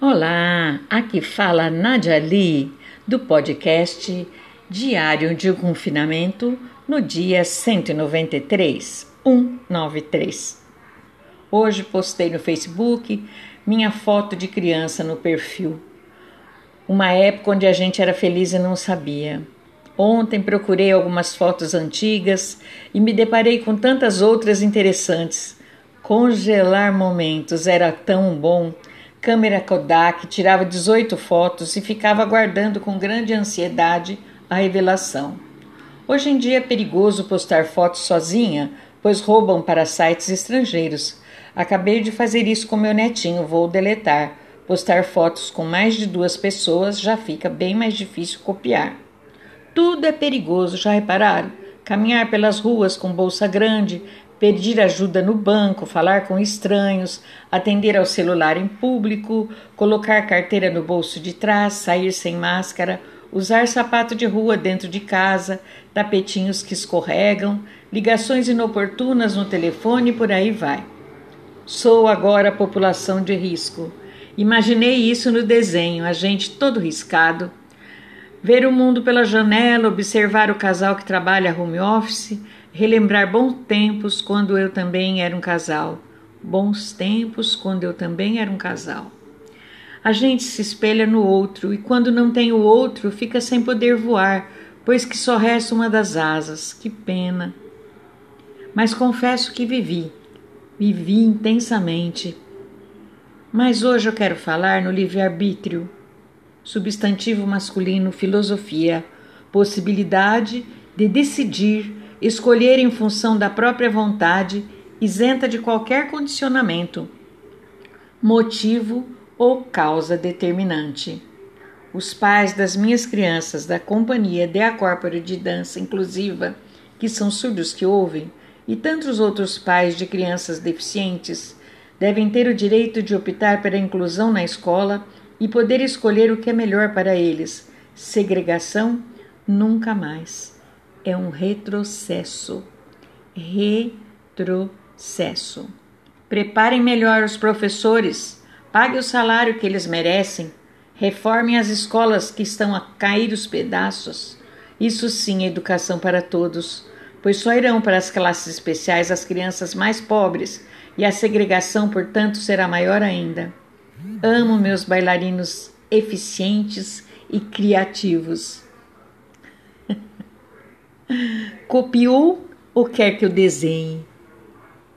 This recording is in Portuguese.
Olá, aqui fala Nadia Lee do podcast Diário de Confinamento no dia 193, 193. Hoje postei no Facebook minha foto de criança no perfil. Uma época onde a gente era feliz e não sabia. Ontem procurei algumas fotos antigas e me deparei com tantas outras interessantes. Congelar momentos era tão bom. Câmera Kodak tirava 18 fotos e ficava aguardando com grande ansiedade a revelação. Hoje em dia é perigoso postar fotos sozinha, pois roubam para sites estrangeiros. Acabei de fazer isso com meu netinho, vou deletar. Postar fotos com mais de duas pessoas já fica bem mais difícil copiar. Tudo é perigoso, já repararam? Caminhar pelas ruas com bolsa grande, pedir ajuda no banco, falar com estranhos, atender ao celular em público, colocar carteira no bolso de trás, sair sem máscara, usar sapato de rua dentro de casa, tapetinhos que escorregam, ligações inoportunas no telefone e por aí vai. Sou agora a população de risco. Imaginei isso no desenho, a gente todo riscado, Ver o mundo pela janela, observar o casal que trabalha home office, relembrar bons tempos quando eu também era um casal. Bons tempos quando eu também era um casal. A gente se espelha no outro e quando não tem o outro fica sem poder voar, pois que só resta uma das asas. Que pena. Mas confesso que vivi, vivi intensamente. Mas hoje eu quero falar no livre-arbítrio substantivo masculino, filosofia, possibilidade de decidir, escolher em função da própria vontade, isenta de qualquer condicionamento, motivo ou causa determinante. Os pais das minhas crianças da companhia de Acórpora de Dança Inclusiva, que são surdos que ouvem, e tantos outros pais de crianças deficientes, devem ter o direito de optar pela inclusão na escola e poder escolher o que é melhor para eles. Segregação nunca mais. É um retrocesso. Retrocesso. Preparem melhor os professores, pague o salário que eles merecem, reformem as escolas que estão a cair os pedaços. Isso sim é educação para todos, pois só irão para as classes especiais as crianças mais pobres e a segregação, portanto, será maior ainda. Amo meus bailarinos eficientes e criativos. Copiou ou quer que eu desenhe?